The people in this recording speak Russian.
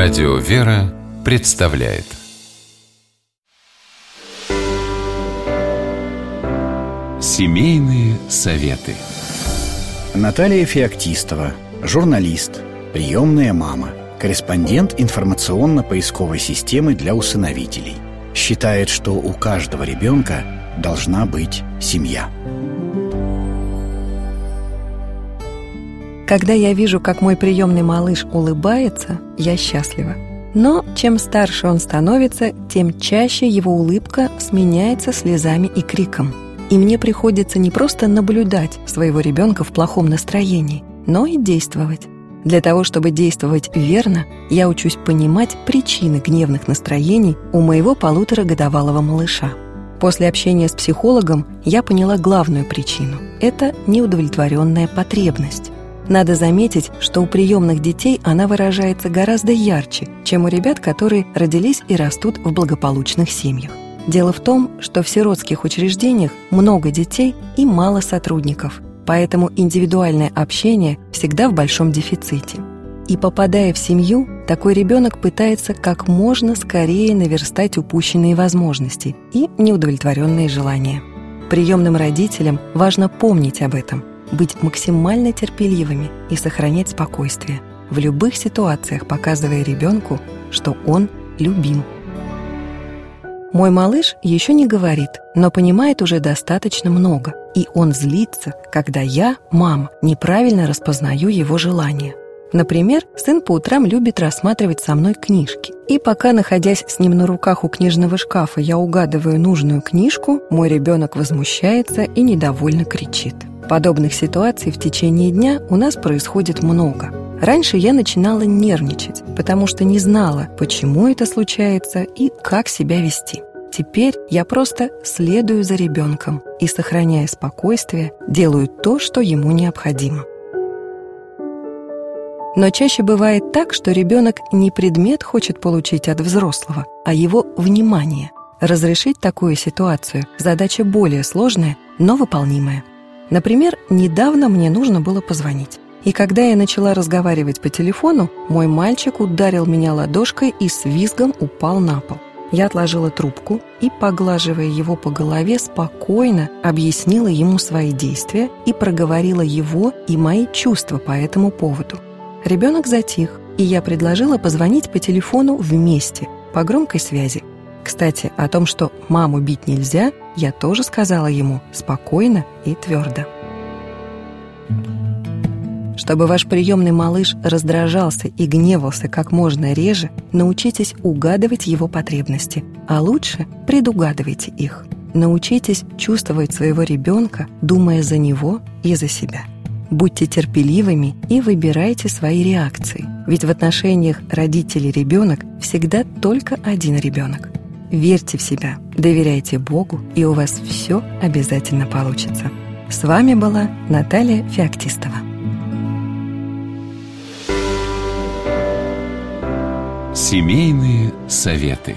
Радио «Вера» представляет Семейные советы Наталья Феоктистова, журналист, приемная мама, корреспондент информационно-поисковой системы для усыновителей. Считает, что у каждого ребенка должна быть семья. Когда я вижу, как мой приемный малыш улыбается, я счастлива. Но чем старше он становится, тем чаще его улыбка сменяется слезами и криком. И мне приходится не просто наблюдать своего ребенка в плохом настроении, но и действовать. Для того, чтобы действовать верно, я учусь понимать причины гневных настроений у моего полуторагодовалого малыша. После общения с психологом я поняла главную причину – это неудовлетворенная потребность. Надо заметить, что у приемных детей она выражается гораздо ярче, чем у ребят, которые родились и растут в благополучных семьях. Дело в том, что в сиротских учреждениях много детей и мало сотрудников, поэтому индивидуальное общение всегда в большом дефиците. И попадая в семью, такой ребенок пытается как можно скорее наверстать упущенные возможности и неудовлетворенные желания. Приемным родителям важно помнить об этом – быть максимально терпеливыми и сохранять спокойствие в любых ситуациях, показывая ребенку, что он любим. Мой малыш еще не говорит, но понимает уже достаточно много, и он злится, когда я, мама, неправильно распознаю его желания. Например, сын по утрам любит рассматривать со мной книжки. И пока, находясь с ним на руках у книжного шкафа, я угадываю нужную книжку, мой ребенок возмущается и недовольно кричит. Подобных ситуаций в течение дня у нас происходит много. Раньше я начинала нервничать, потому что не знала, почему это случается и как себя вести. Теперь я просто следую за ребенком и, сохраняя спокойствие, делаю то, что ему необходимо. Но чаще бывает так, что ребенок не предмет хочет получить от взрослого, а его внимание. Разрешить такую ситуацию – задача более сложная, но выполнимая – Например, недавно мне нужно было позвонить. И когда я начала разговаривать по телефону, мой мальчик ударил меня ладошкой и с визгом упал на пол. Я отложила трубку и, поглаживая его по голове, спокойно объяснила ему свои действия и проговорила его и мои чувства по этому поводу. Ребенок затих, и я предложила позвонить по телефону вместе, по громкой связи. Кстати, о том, что маму бить нельзя, я тоже сказала ему спокойно и твердо. Чтобы ваш приемный малыш раздражался и гневался как можно реже, научитесь угадывать его потребности, а лучше предугадывайте их. Научитесь чувствовать своего ребенка, думая за него и за себя. Будьте терпеливыми и выбирайте свои реакции, ведь в отношениях родители-ребенок всегда только один ребенок – Верьте в себя, доверяйте Богу, и у вас все обязательно получится. С вами была Наталья Феоктистова. Семейные советы.